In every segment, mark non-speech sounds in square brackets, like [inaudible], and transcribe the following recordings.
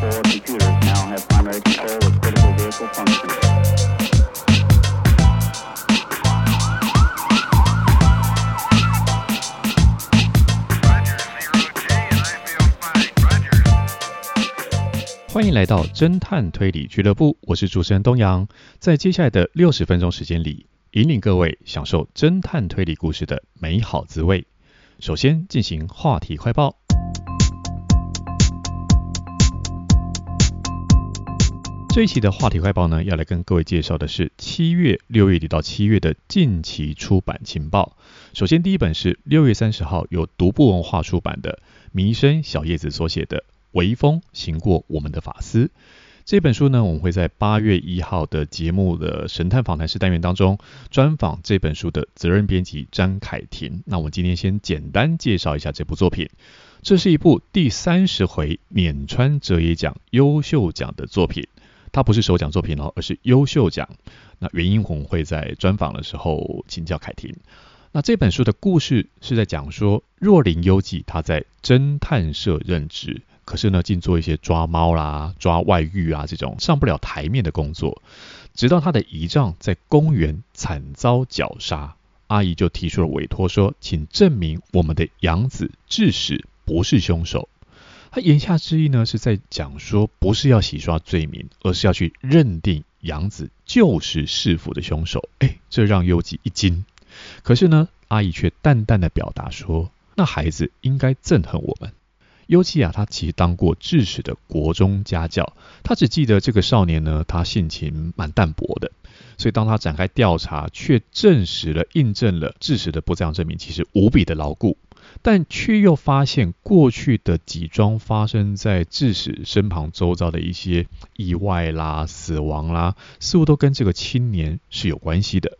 four computers now have primary control of critical vehicle functions. 欢迎来到侦探推理俱乐部，我是主持人东阳。在接下来的六十分钟时间里，引领各位享受侦探推理故事的美好滋味。首先进行话题快报。这一期的话题快报呢，要来跟各位介绍的是七月、六月底到七月的近期出版情报。首先，第一本是六月三十号由独步文化出版的弥生小叶子所写的。微风行过我们的法司这本书呢，我们会在八月一号的节目的神探访谈室单元当中专访这本书的责任编辑张凯婷。那我们今天先简单介绍一下这部作品。这是一部第三十回免川哲也奖优秀奖的作品，它不是首奖作品哦，而是优秀奖。那原因我们会在专访的时候请教凯婷。那这本书的故事是在讲说若林优纪他在侦探社任职。可是呢，尽做一些抓猫啦、抓外遇啊这种上不了台面的工作，直到他的姨丈在公园惨遭绞杀，阿姨就提出了委托说，请证明我们的养子致使不是凶手。他言下之意呢，是在讲说，不是要洗刷罪名，而是要去认定杨子就是弑父的凶手。哎，这让优吉一惊。可是呢，阿姨却淡淡的表达说，那孩子应该憎恨我们。优吉啊，他其实当过智史的国中家教，他只记得这个少年呢，他性情蛮淡薄的，所以当他展开调查，却证实了、印证了智史的不在场证明，其实无比的牢固，但却又发现过去的几桩发生在智史身旁周遭的一些意外啦、死亡啦，似乎都跟这个青年是有关系的，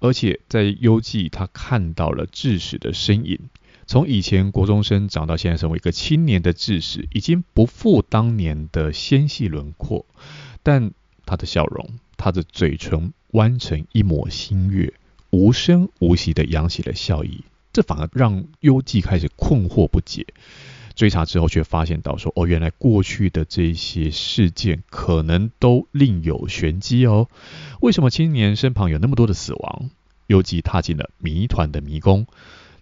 而且在优记他看到了智史的身影。从以前国中生长到现在成为一个青年的智史，已经不复当年的纤细轮廓，但他的笑容，他的嘴唇弯成一抹新月，无声无息地扬起了笑意，这反而让优纪开始困惑不解。追查之后，却发现到说，哦，原来过去的这些事件可能都另有玄机哦。为什么青年身旁有那么多的死亡？优纪踏进了谜团的迷宫。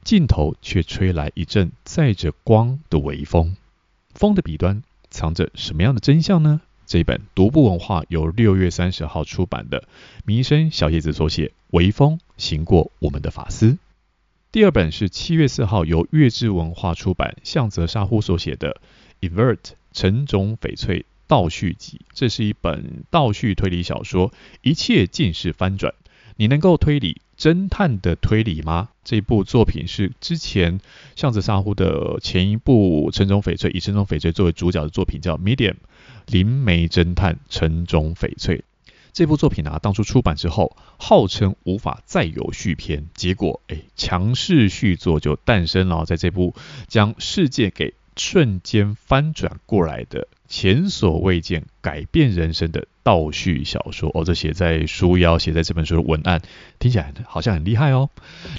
尽头却吹来一阵载着光的微风，风的彼端藏着什么样的真相呢？这本独步文化由六月三十号出版的弥生小叶子所写《微风行过我们的发丝》，第二本是七月四号由月志文化出版向泽沙呼所写的《Evert 城塚翡翠倒叙集》，这是一本倒叙推理小说，一切尽是翻转。你能够推理侦探的推理吗？这部作品是之前向泽沙呼的前一部城塚翡翠，以城塚翡翠作为主角的作品叫《Medium》灵媒侦探城塚翡翠。这部作品啊，当初出版之后，号称无法再有续篇，结果哎，强势续作就诞生了，在这部将世界给瞬间翻转过来的。前所未见改变人生的倒叙小说哦，这写在书腰，写在这本书的文案，听起来好像很厉害哦。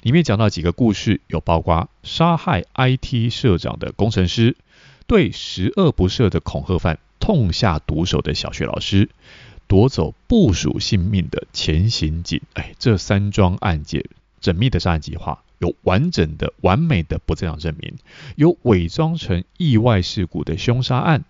里面讲到几个故事，有包括杀害 IT 社长的工程师，对十恶不赦的恐吓犯痛下毒手的小学老师，夺走部属性命的前刑警。哎，这三桩案件缜密的杀人计划。有完整的、完美的不在场证明，有伪装成意外事故的凶杀案。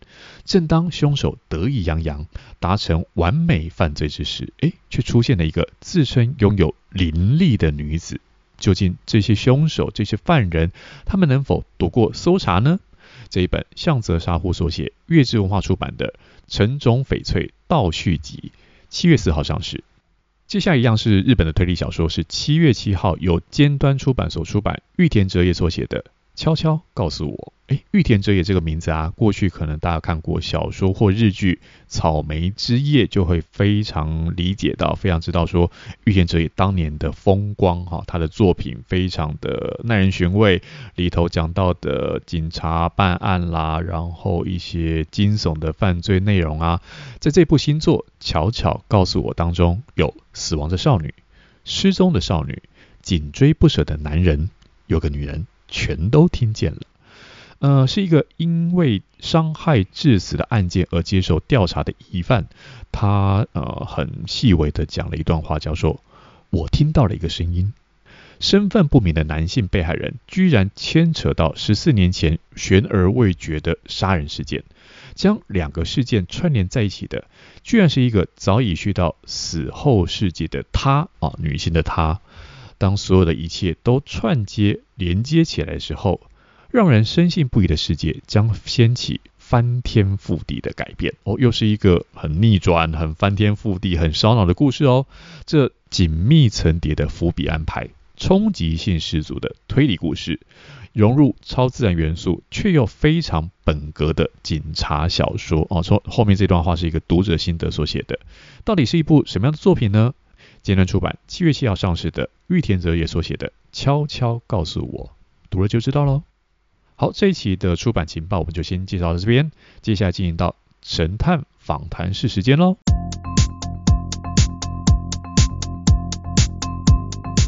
正当凶手得意洋洋，达成完美犯罪之时，诶，却出现了一个自称拥有灵力的女子。究竟这些凶手、这些犯人，他们能否躲过搜查呢？这一本向泽沙呼所写、月之文化出版的《城中翡翠倒叙集》，七月四号上市。接下一样是日本的推理小说，是七月七号由尖端出版所出版，玉田哲也所写的。悄悄告诉我，哎，玉田哲也这个名字啊，过去可能大家看过小说或日剧《草莓之夜》，就会非常理解到，非常知道说玉田哲也当年的风光哈，他的作品非常的耐人寻味，里头讲到的警察办案啦，然后一些惊悚的犯罪内容啊，在这部新作《悄悄告诉我》当中，有死亡的少女、失踪的少女、紧追不舍的男人，有个女人。全都听见了，呃，是一个因为伤害致死的案件而接受调查的疑犯，他呃很细微的讲了一段话，叫做“我听到了一个声音，身份不明的男性被害人居然牵扯到十四年前悬而未决的杀人事件，将两个事件串联在一起的，居然是一个早已去到死后世界的她啊，女性的她。当所有的一切都串接连接起来的时候。”让人深信不疑的世界将掀起翻天覆地的改变哦，又是一个很逆转、很翻天覆地、很烧脑的故事哦。这紧密层叠的伏笔安排，冲击性十足的推理故事，融入超自然元素却又非常本格的警察小说哦。说后面这段话是一个读者心得所写的，到底是一部什么样的作品呢？尖端出版七月七号上市的玉田哲也所写的《悄悄告诉我》，读了就知道喽。好，这一期的出版情报我们就先介绍到这边，接下来进行到神探访谈室时间喽。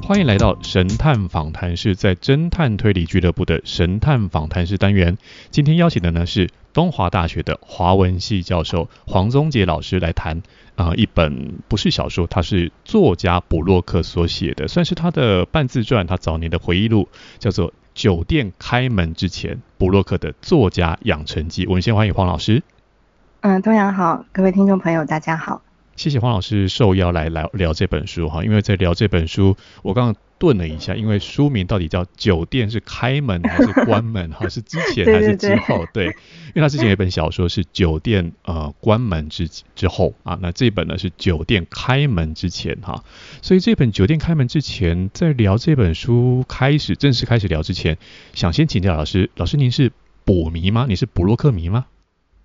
欢迎来到神探访谈室，在侦探推理俱乐部的神探访谈室单元。今天邀请的呢是东华大学的华文系教授黄宗杰老师来谈啊、一本不是小说，他是作家布洛克所写的，算是他的半自传，他早年的回忆录，叫做。酒店开门之前，布洛克的作家养成记。我们先欢迎黄老师。嗯，东阳好，各位听众朋友，大家好。谢谢黄老师受邀来聊聊这本书哈，因为在聊这本书，我刚刚顿了一下，因为书名到底叫酒店是开门还是关门哈？是之前还是之后？[laughs] 对，对，对，对，因为他之前有一本小说是酒店呃关门之之后啊，那这本呢是酒店开门之前哈，所以这本酒店开门之前，在聊这本书开始正式开始聊之前，想先请教老师，老师您是捕迷吗？你是布洛克迷吗？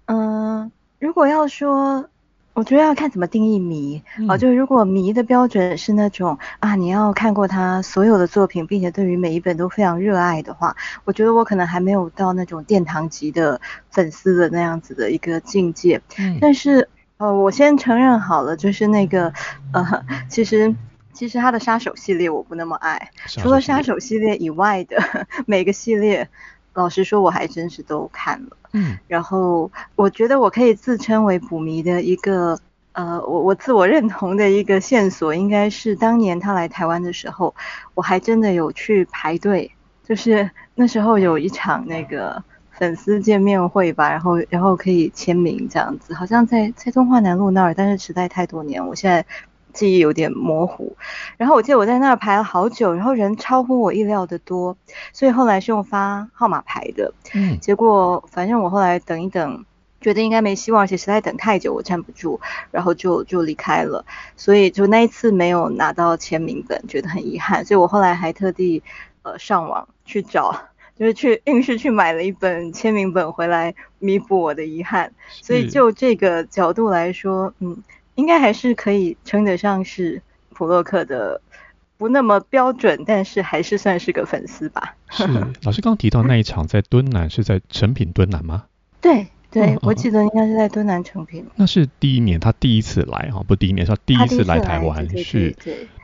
嗯、呃，如果要说。我觉得要看怎么定义迷啊、就是如果迷的标准是那种啊，你要看过他所有的作品，并且对于每一本都非常热爱的话，我觉得我可能还没有到那种殿堂级的粉丝的那样子的一个境界。嗯、但是呃，我先承认好了，就是那个呃，其实其实他的杀手系列我不那么爱，除了杀手系列以外的 [laughs] 每个系列。老实说，我还真是都看了。嗯，然后我觉得我可以自称为捕迷的一个，呃，我我自我认同的一个线索，应该是当年他来台湾的时候，我还真的有去排队，就是那时候有一场那个粉丝见面会吧，然后然后可以签名这样子，好像在在中华南路那儿，但是实在太多年，我现在。记忆有点模糊，然后我记得我在那儿排了好久，然后人超乎我意料的多，所以后来是用发号码牌的，嗯，结果反正我后来等一等，觉得应该没希望，而且实在等太久我站不住，然后就就离开了，所以就那一次没有拿到签名本，觉得很遗憾，所以我后来还特地呃上网去找，就是去硬是去买了一本签名本回来弥补我的遗憾，所以就这个角度来说，嗯。应该还是可以称得上是普洛克的，不那么标准，但是还是算是个粉丝吧。是，老师刚刚提到那一场在敦南，是在成品敦南吗？对 [laughs] 对，我记得应该是在敦南成品。那是第一年他第一次来哈，不第一年，是他第一次来台湾。是，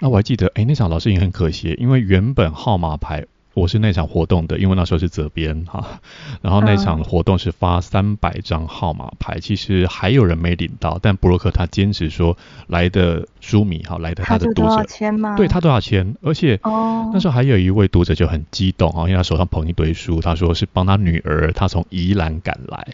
那我还记得，哎，那场老师也很可惜，因为原本号码牌。我是那场活动的，因为那时候是责编哈，然后那场活动是发三百张号码牌，嗯、其实还有人没领到，但布洛克他坚持说来的书迷哈，来的他的读者，他都要签吗？对，他多少钱，而且哦。那时候还有一位读者就很激动啊，因为他手上捧一堆书，他说是帮他女儿，他从宜兰赶来。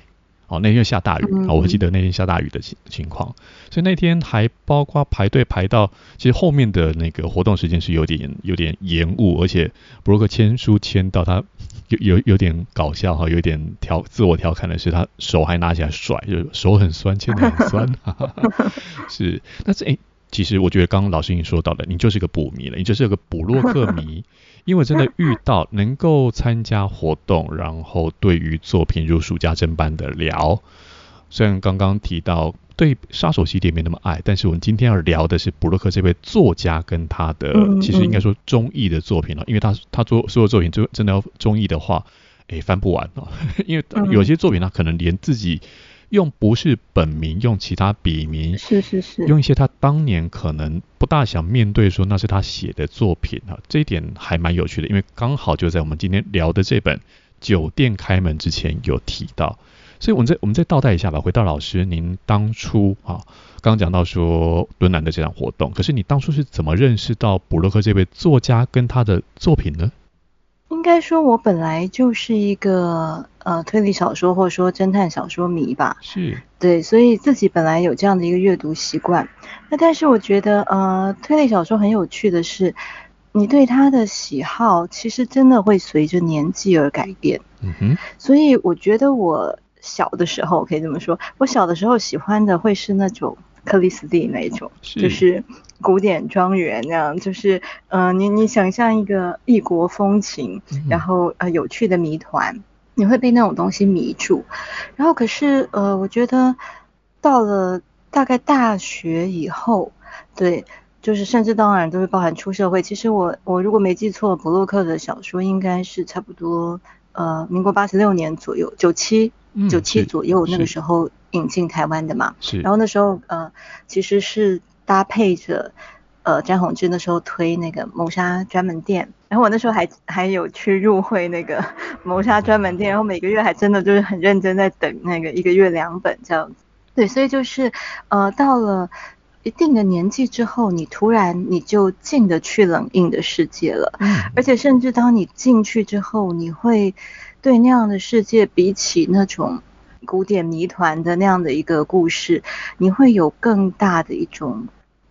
哦，那天下大雨啊，嗯、我记得那天下大雨的情情况，所以那天还包括排队排到，其实后面的那个活动时间是有点有点延误，而且部落客签书签到他有有有点搞笑哈，有点调自我调侃的是他手还拿起来甩，就手很酸，[laughs] 签的很酸，[laughs] 是，但是哎，其实我觉得刚刚老师已经说到了，你就是个捕迷了，你就是个布洛克迷。[laughs] 因为真的遇到能够参加活动，然后对于作品如数家珍般的聊。虽然刚刚提到对杀手系列没那么爱，但是我们今天要聊的是布洛克这位作家跟他的，其实应该说中意的作品了。因为他他做所有作品，就真的要中意的话，诶，翻不完哦。[laughs] 因为有些作品他可能连自己。用不是本名，用其他笔名，是是是，用一些他当年可能不大想面对，说那是他写的作品啊，这一点还蛮有趣的，因为刚好就在我们今天聊的这本《酒店开门之前有提到。所以我们再我们再倒带一下吧，回到老师，您当初啊，刚刚讲到说敦南的这场活动，可是你当初是怎么认识到布洛克这位作家跟他的作品呢？应该说，我本来就是一个呃推理小说或者说侦探小说迷吧。是。对，所以自己本来有这样的一个阅读习惯。那但是我觉得呃推理小说很有趣的是，你对它的喜好其实真的会随着年纪而改变。嗯哼。所以我觉得我。小的时候可以这么说，我小的时候喜欢的会是那种克里斯蒂那一种，是就是古典庄园那样，就是呃，你你想象一个异国风情，嗯、然后呃有趣的谜团，你会被那种东西迷住。然后可是呃，我觉得到了大概大学以后，对，就是甚至当然都会包含出社会。其实我我如果没记错，布洛克的小说应该是差不多呃民国八十六年左右，九七。九七左右那个时候引进台湾的嘛，是。然后那时候呃其实是搭配着呃詹宏志那时候推那个谋杀专门店，然后我那时候还还有去入会那个 [laughs] 谋杀专门店，然后每个月还真的就是很认真在等那个一个月两本这样子。对，所以就是呃到了一定的年纪之后，你突然你就进得去冷硬的世界了，嗯，而且甚至当你进去之后，你会。对那样的世界，比起那种古典谜团的那样的一个故事，你会有更大的一种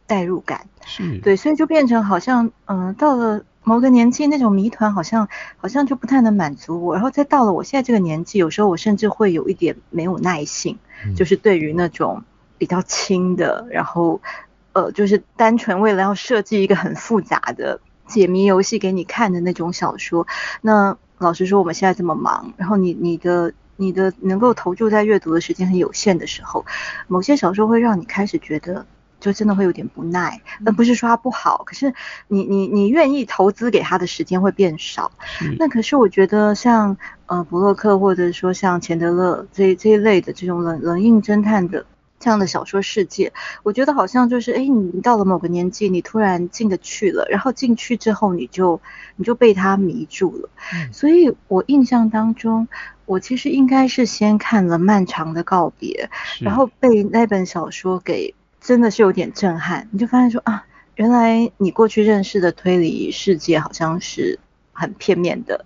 代入感。是，对，所以就变成好像，嗯、呃，到了某个年纪，那种谜团好像好像就不太能满足我。然后再到了我现在这个年纪，有时候我甚至会有一点没有耐性，嗯、就是对于那种比较轻的，然后呃，就是单纯为了要设计一个很复杂的解谜游戏给你看的那种小说，那。老实说，我们现在这么忙，然后你你的你的能够投注在阅读的时间很有限的时候，某些小说会让你开始觉得，就真的会有点不耐。那不是说它不好，可是你你你愿意投资给他的时间会变少。那可是我觉得像呃博洛克或者说像钱德勒这这一类的这种冷冷硬侦探的。这样的小说世界，我觉得好像就是，哎，你到了某个年纪，你突然进得去了，然后进去之后，你就你就被他迷住了。嗯。所以我印象当中，我其实应该是先看了《漫长的告别》，然后被那本小说给真的是有点震撼。你就发现说啊，原来你过去认识的推理世界好像是很片面的。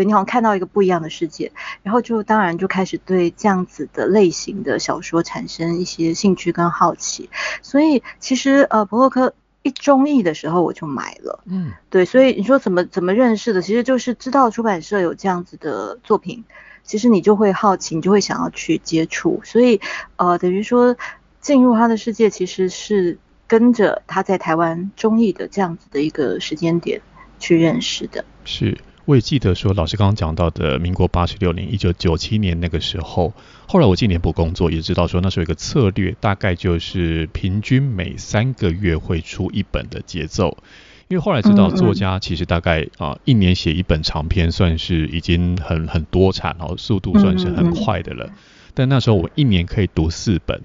对，你好像看到一个不一样的世界，然后就当然就开始对这样子的类型的小说产生一些兴趣跟好奇，所以其实呃，博洛克一中译的时候我就买了，嗯，对，所以你说怎么怎么认识的，其实就是知道出版社有这样子的作品，其实你就会好奇，你就会想要去接触，所以呃，等于说进入他的世界其实是跟着他在台湾中译的这样子的一个时间点去认识的，是。我也记得说，老师刚刚讲到的民国八十六年，一九九七年那个时候，后来我进联谱工作，也知道说那时候有一个策略，大概就是平均每三个月会出一本的节奏。因为后来知道作家其实大概啊一年写一本长篇，算是已经很很多产然后，速度算是很快的了。但那时候我一年可以读四本。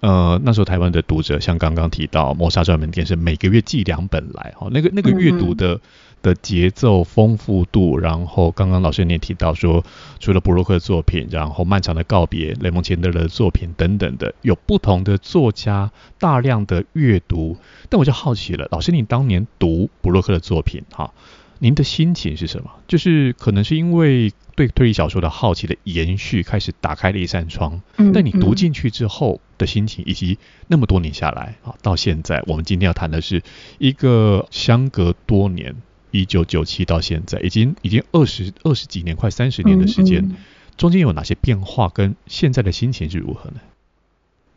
呃，那时候台湾的读者像刚刚提到《磨砂专门店》是每个月寄两本来，哈，那个那个阅读的的节奏丰富度，然后刚刚老师你也提到说，除了布洛克的作品，然后漫长的告别、雷蒙钱德勒的作品等等的，有不同的作家大量的阅读，但我就好奇了，老师你当年读布洛克的作品，哈，您的心情是什么？就是可能是因为对推理小说的好奇的延续，开始打开了一扇窗，但你读进去之后。的心情，以及那么多年下来啊，到现在，我们今天要谈的是一个相隔多年，一九九七到现在，已经已经二十二十几年，快三十年的时间，嗯嗯，中间有哪些变化？跟现在的心情是如何呢？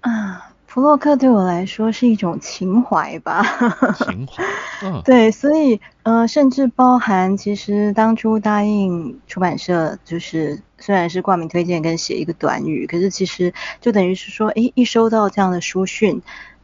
啊。普洛克对我来说是一种情怀吧，情怀，[laughs] 嗯，对，所以呃，甚至包含其实当初答应出版社，就是虽然是挂名推荐跟写一个短语，可是其实就等于是说，诶，一收到这样的书讯，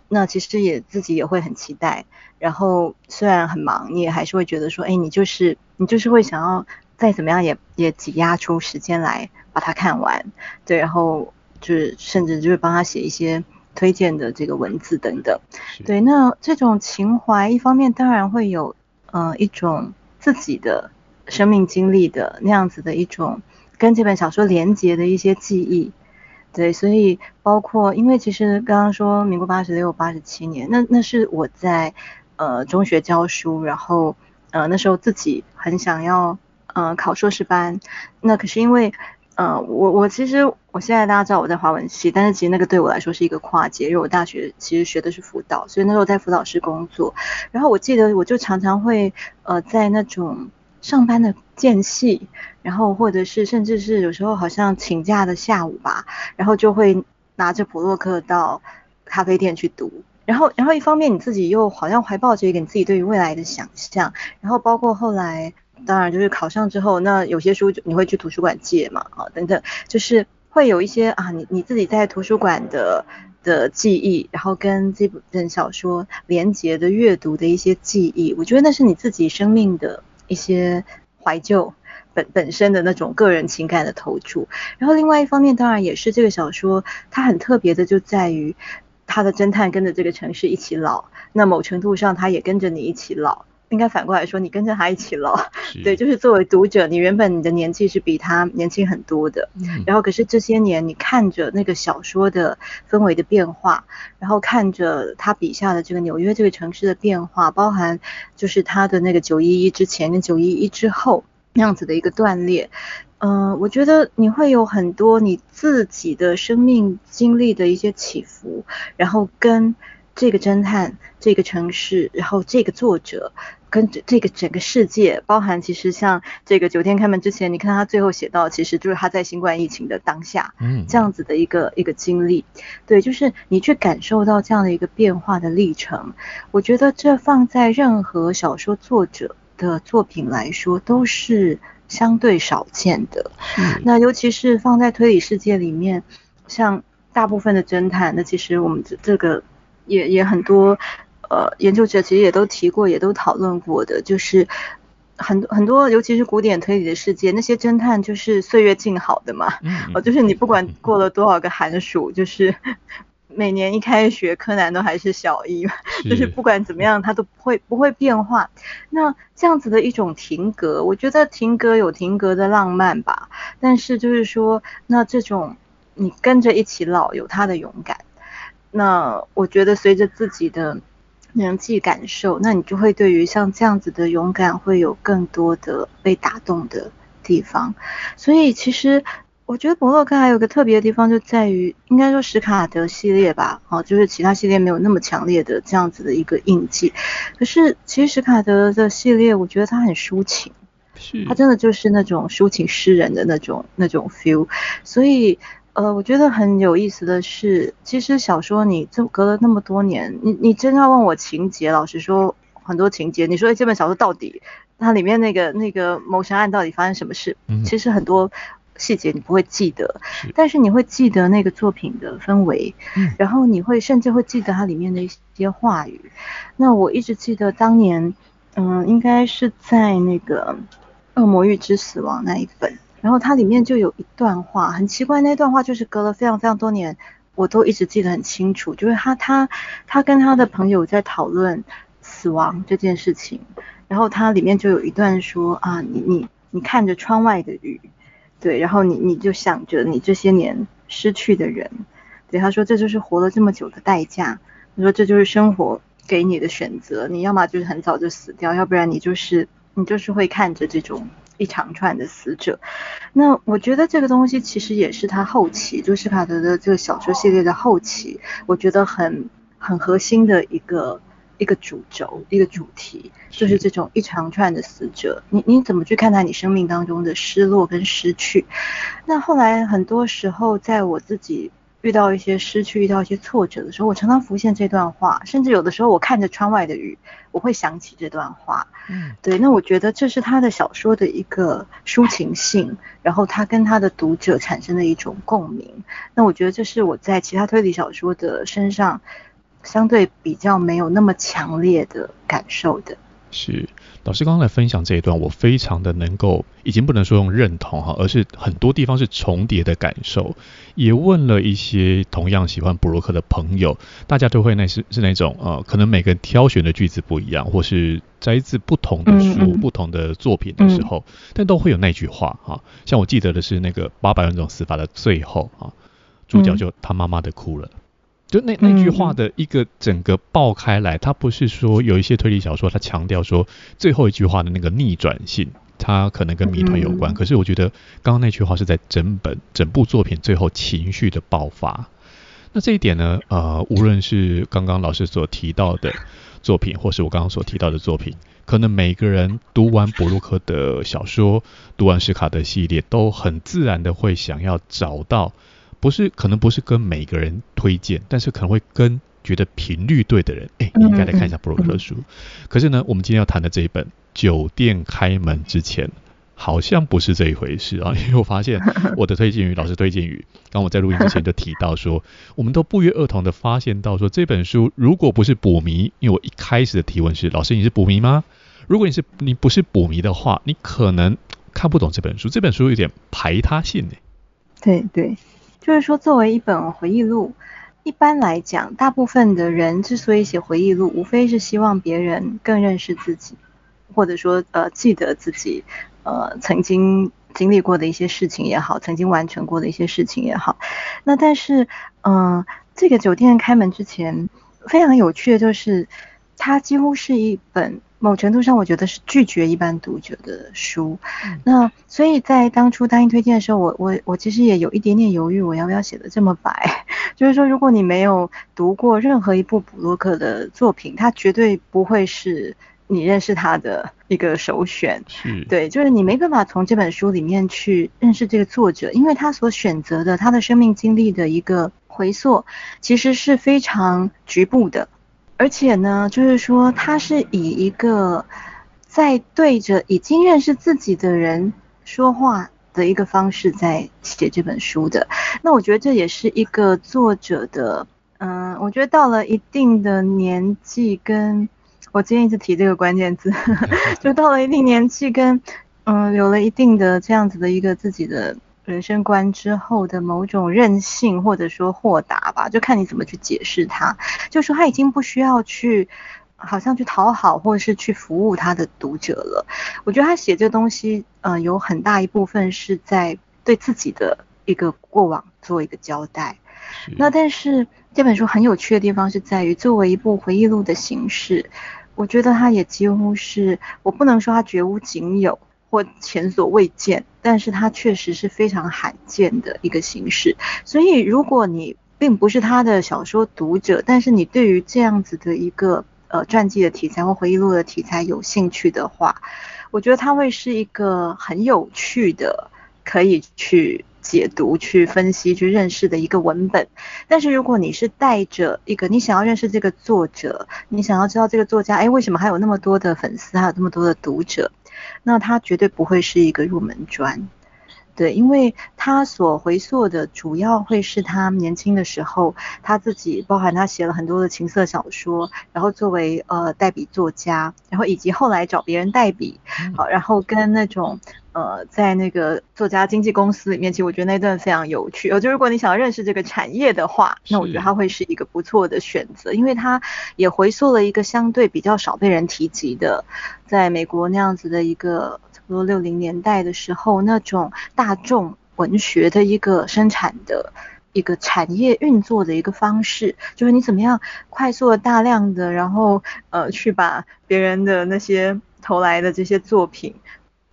那其实也自己也会很期待，然后虽然很忙，你也还是会觉得说，哎，你就是你就是会想要再怎么样也也挤压出时间来把它看完，对，然后就是甚至就是帮他写一些。推荐的这个文字等等，对，那这种情怀，一方面当然会有，呃，一种自己的生命经历的那样子的一种跟这本小说连结的一些记忆。对，所以包括，因为其实刚刚说民国八十六、八十七年，那那是我在呃中学教书，然后呃那时候自己很想要呃考硕士班，那可是因为呃我我其实我现在大家知道我在华文系，但是其实那个对我来说是一个跨界，因为我大学其实学的是辅导，所以那时候在辅导室工作，然后我记得我就常常会呃在那种。上班的间隙，然后或者是甚至是有时候好像请假的下午吧，然后就会拿着普洛克到咖啡店去读，然后然后一方面你自己又好像怀抱着一个你自己对于未来的想象，然后包括后来当然就是考上之后，那有些书就你会去图书馆借嘛啊等等，就是会有一些啊你你自己在图书馆的的记忆，然后跟这本小说连结的阅读的一些记忆，我觉得那是你自己生命的。一些怀旧本本身的那种个人情感的投注，然后另外一方面当然也是这个小说它很特别的就在于他的侦探跟着这个城市一起老，那某程度上他也跟着你一起老。应该反过来说，你跟着他一起老，对，就是作为读者，你原本你的年纪是比他年轻很多的，嗯，然后可是这些年你看着那个小说的氛围的变化，然后看着他笔下的这个纽约这个城市的变化，包含就是他的那个九一一之前跟九一一之后那样子的一个断裂，嗯，呃，我觉得你会有很多你自己的生命经历的一些起伏，然后跟。这个侦探，这个城市，然后这个作者，跟这这个整个世界，包含其实像这个九天开门之前，你看他最后写到，其实就是他在新冠疫情的当下，嗯，这样子的一个一个经历，对，就是你去感受到这样的一个变化的历程，我觉得这放在任何小说作者的作品来说，都是相对少见的。嗯，那尤其是放在推理世界里面，像大部分的侦探，那其实我们这这个。也也很多，呃，研究者其实也都提过，也都讨论过的，就是很多很多，尤其是古典推理的世界，那些侦探就是岁月静好的嘛，哦，就是你不管过了多少个寒暑，就是每年一开学，柯南都还是小一，就是不管怎么样，他都不会不会变化。那这样子的一种停格，我觉得停格有停格的浪漫吧，但是就是说，那这种你跟着一起老，有他的勇敢。那我觉得随着自己的年纪感受，那你就会对于像这样子的勇敢会有更多的被打动的地方。所以其实我觉得博洛克还有个特别的地方就在于，应该说史卡德系列吧，哦，就是其他系列没有那么强烈的这样子的一个印记。可是其实史卡德的系列，我觉得它很抒情，是，他真的就是那种抒情诗人的那种那种 feel，所以。呃，我觉得很有意思的是，其实小说你这隔了那么多年，你你真要问我情节，老实说，很多情节，你说这本小说到底它里面那个那个谋杀案到底发生什么事？嗯，其实很多细节你不会记得，但是你会记得那个作品的氛围，嗯，然后你会甚至会记得它里面的一些话语。那我一直记得当年，嗯，应该是在那个《恶魔预知死亡》那一本。然后它里面就有一段话，很奇怪，那段话就是隔了非常非常多年，我都一直记得很清楚。就是他他他跟他的朋友在讨论死亡这件事情，然后他里面就有一段说啊，你你你看着窗外的雨，对，然后你你就想着你这些年失去的人，对，他说这就是活了这么久的代价，他说这就是生活给你的选择，你要么就是很早就死掉，要不然你就是你就是会看着这种。一长串的死者，那我觉得这个东西其实也是他后期，就史卡德的这个小说系列的后期，我觉得很很核心的一个一个主轴，一个主题，就是这种一长串的死者，你你怎么去看待你生命当中的失落跟失去？那后来很多时候，在我自己。遇到一些失去，遇到一些挫折的时候，我常常浮现这段话，甚至有的时候我看着窗外的雨，我会想起这段话。嗯，对，那我觉得这是他的小说的一个抒情性，然后他跟他的读者产生的一种共鸣。那我觉得这是我在其他推理小说的身上相对比较没有那么强烈的感受的。是，老师刚刚来分享这一段，我非常的能够，已经不能说用认同哈，而是很多地方是重叠的感受。也问了一些同样喜欢布洛克的朋友，大家都会那是是那种呃，可能每个人挑选的句子不一样，或是摘自不同的书、嗯、不同的作品的时候，嗯、但都会有那句话哈，像我记得的是那个八百万种死法的最后啊，主角就他妈妈的哭了。就那那句话的一个整个爆开来，它不是说有一些推理小说，它强调说最后一句话的那个逆转性，它可能跟谜团有关。可是我觉得刚刚那句话是在整本整部作品最后情绪的爆发。那这一点呢，呃，无论是刚刚老师所提到的作品，或是我刚刚所提到的作品，可能每个人读完布鲁克的小说，读完史卡的系列，都很自然的会想要找到。不是，可能不是跟每个人推荐，但是可能会跟觉得频率对的人，哎，你应该来看一下布鲁克的书。可是呢，我们今天要谈的这一本《酒店开门之前》，好像不是这一回事啊。因为我发现 [laughs] 我的推荐语，老师推荐语，刚我在录音之前就提到说，我们都不约而同的发现到说，这本书如果不是补迷，因为我一开始的提问是，老师你是补迷吗？如果你是你不是补迷的话，你可能看不懂这本书。这本书有点排他性呢。对对。就是说，作为一本回忆录，一般来讲，大部分的人之所以写回忆录，无非是希望别人更认识自己，或者说，呃，记得自己，呃，曾经经历过的一些事情也好，曾经完成过的一些事情也好。那但是，嗯、这个酒店开门之前，非常有趣的就是，它几乎是一本。某程度上，我觉得是拒绝一般读者的书。嗯、那所以在当初答应推荐的时候，我我我其实也有一点点犹豫，我要不要写的这么白？[laughs] 就是说，如果你没有读过任何一部布洛克的作品，它绝对不会是你认识他的一个首选。是对，就是你没办法从这本书里面去认识这个作者，因为他所选择的他的生命经历的一个回溯，其实是非常局部的。而且呢，就是说，他是以一个在对着已经认识自己的人说话的一个方式在写这本书的。那我觉得这也是一个作者的，嗯，我觉得到了一定的年纪，跟我今天一直提这个关键字，[laughs] 就到了一定年纪，跟嗯，有了一定的这样子的一个自己的。人生观之后的某种任性，或者说豁达吧，就看你怎么去解释它。就说他已经不需要去，好像去讨好，或者是去服务他的读者了。我觉得他写这东西，呃，有很大一部分是在对自己的一个过往做一个交代。那但是这本书很有趣的地方是在于，作为一部回忆录的形式，我觉得它也几乎是，我不能说它绝无仅有。或前所未见，但是它确实是非常罕见的一个形式。所以，如果你并不是他的小说读者，但是你对于这样子的一个呃传记的题材或回忆录的题材有兴趣的话，我觉得它会是一个很有趣的，可以去解读、去分析、去认识的一个文本。但是，如果你是带着一个你想要认识这个作者，你想要知道这个作家，哎，为什么还有那么多的粉丝，还有那么多的读者？那他绝对不会是一个入门专，对，因为他所回溯的主要会是他年轻的时候，他自己包含他写了很多的情色小说，然后作为呃代笔作家，然后以及后来找别人代笔，好，然后跟那种。呃，在那个作家经纪公司里面，其实我觉得那段非常有趣。呃，就如果你想要认识这个产业的话，那我觉得它会是一个不错的选择，因为它也回溯了一个相对比较少被人提及的，在美国那样子的一个差不多六零年代的时候，那种大众文学的一个生产的一个产业运作的一个方式，就是你怎么样快速的、大量的，然后呃，去把别人的那些投来的这些作品。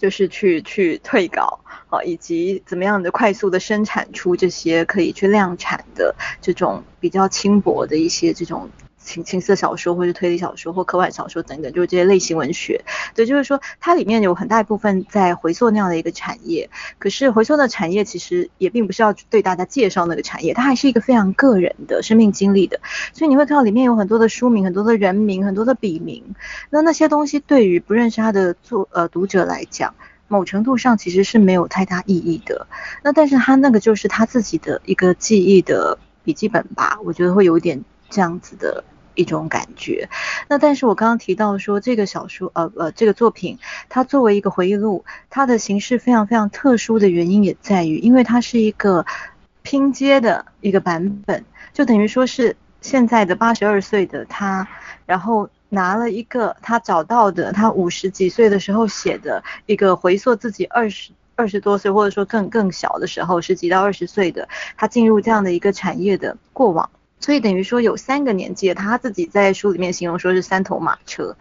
就是去去退稿啊，以及怎么样的快速的生产出这些可以去量产的这种比较轻薄的一些这种情情色小说，或是推理小说或科幻小说等等，就是这些类型文学。对，就是说它里面有很大一部分在回溯那样的一个产业。可是回溯的产业其实也并不是要对大家介绍那个产业，它还是一个非常个人的生命经历的。所以你会看到里面有很多的书名、很多的人名、很多的笔名。那那些东西对于不认识他的作呃读者来讲，某程度上其实是没有太大意义的。那但是他那个就是他自己的一个记忆的笔记本吧，我觉得会有一点这样子的一种感觉。那但是我刚刚提到说，这个小说，呃呃，这个作品，它作为一个回忆录，它的形式非常非常特殊的原因也在于，因为它是一个拼接的一个版本，就等于说是现在的八十二岁的他，然后拿了一个他找到的他五十几岁的时候写的一个回溯自己二十二十多岁，或者说更更小的时候，十几到二十岁的他进入这样的一个产业的过往。所以等于说有三个年纪，他自己在书里面形容说是三头马车。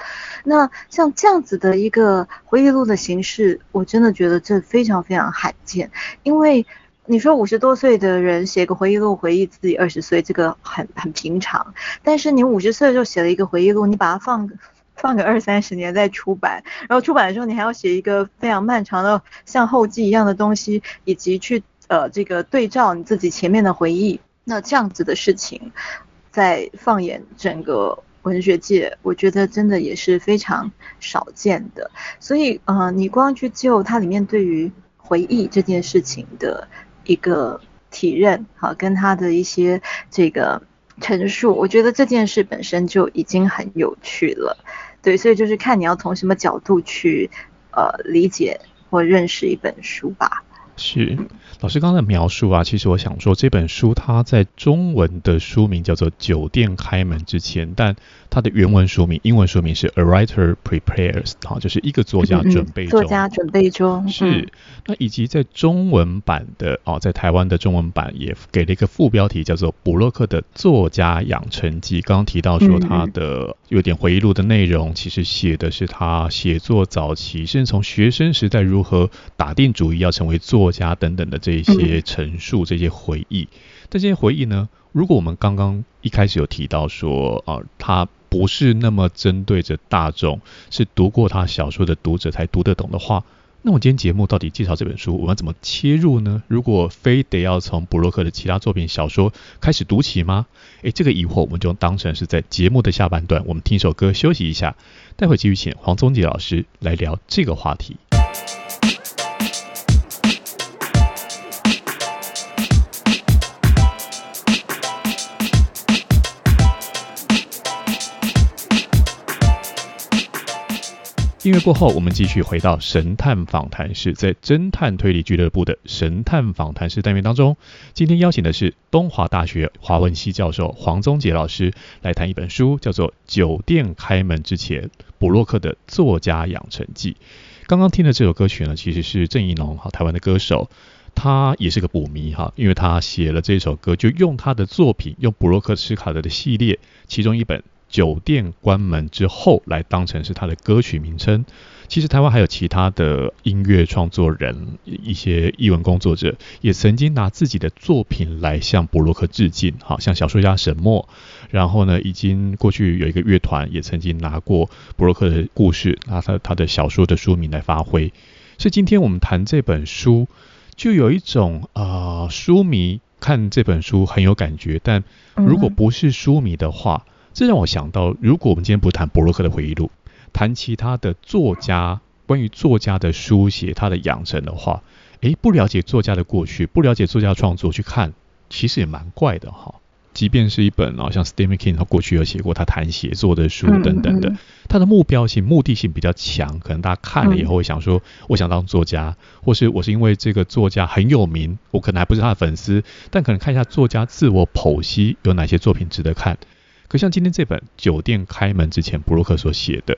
那像这样子的一个回忆录的形式，我真的觉得这非常非常罕见。因为你说五十多岁的人写个回忆录，回忆自己二十岁，这个很很平常。但是你五十岁的时候写了一个回忆录，你把它放 [laughs] 放个二三十年再出版，然后出版的时候你还要写一个非常漫长的像后记一样的东西，以及去呃这个对照你自己前面的回忆。那这样子的事情，在放眼整个文学界，我觉得真的也是非常少见的。所以，呃，你光去就它里面对于回忆这件事情的一个体认，哈，跟他的一些这个陈述，我觉得这件事本身就已经很有趣了。对，所以就是看你要从什么角度去，呃，理解或认识一本书吧。是。老师刚才的描述啊，其实我想说，这本书它在中文的书名叫做《酒店开门之前》，但它的原文书名，英文书名是《A Writer Prepares》，好，就是一个作家准备中。作家准备中。是。那以及在中文版的哦，在台湾的中文版也给了一个副标题，叫做《布洛克的作家养成记》。刚刚提到说，他的有点回忆录的内容，其实写的是他写作早期，甚至从学生时代如何打定主意要成为作家等等的这。这些陈述，这些回忆，但这些回忆呢，如果我们刚刚一开始有提到说，啊，他不是那么针对着大众，是读过他小说的读者才读得懂的话，那我今天节目到底介绍这本书，我们要怎么切入呢？如果非得要从布洛克的其他作品小说开始读起吗？诶，这个疑惑我们就当成是在节目的下半段，我们听首歌休息一下，待会继续请黄宗杰老师来聊这个话题。音乐过后，我们继续回到神探访谈室，在侦探推理俱乐部的神探访谈室单元当中，今天邀请的是东华大学华文系教授黄宗杰老师来谈一本书，叫做《酒店开门之前：布洛克的作家养成记》。刚刚听的这首歌曲呢，其实是郑宜农哈，台湾的歌手，他也是个补迷哈，因为他写了这首歌，就用他的作品，用布洛克斯卡德的系列其中一本。酒店关门之后，来当成是他的歌曲名称。其实台湾还有其他的音乐创作人，一些译文工作者，也曾经拿自己的作品来向博洛克致敬。好像小说家沈默，然后呢，已经过去有一个乐团也曾经拿过博洛克的故事，拿他他的小说的书名来发挥。所以今天我们谈这本书，就有一种啊、呃，书迷看这本书很有感觉，但如果不是书迷的话。这让我想到，如果我们今天不谈博洛克的回忆录，谈其他的作家，关于作家的书写、他的养成的话，诶，不了解作家的过去，不了解作家创作去看，其实也蛮怪的哈。即便是一本啊，像 Stephen King 他过去有写过他谈写作的书等等的，他的目标性、目的性比较强，可能大家看了以后会想说，我想当作家，或是我是因为这个作家很有名，我可能还不是他的粉丝，但可能看一下作家自我剖析有哪些作品值得看。可像今天这本《酒店开门之前》布洛克所写的，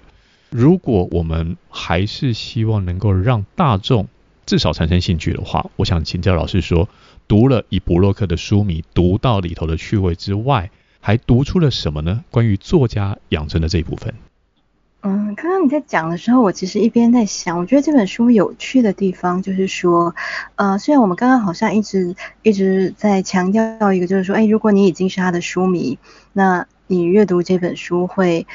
如果我们还是希望能够让大众至少产生兴趣的话，我想请教老师说，读了以布洛克的书迷读到里头的趣味之外，还读出了什么呢？关于作家养成的这一部分。嗯，刚刚你在讲的时候，我其实一边在想，我觉得这本书有趣的地方就是说，呃，虽然我们刚刚好像一直一直在强调一个，就是说，哎，如果你已经是他的书迷，那你阅读这本书会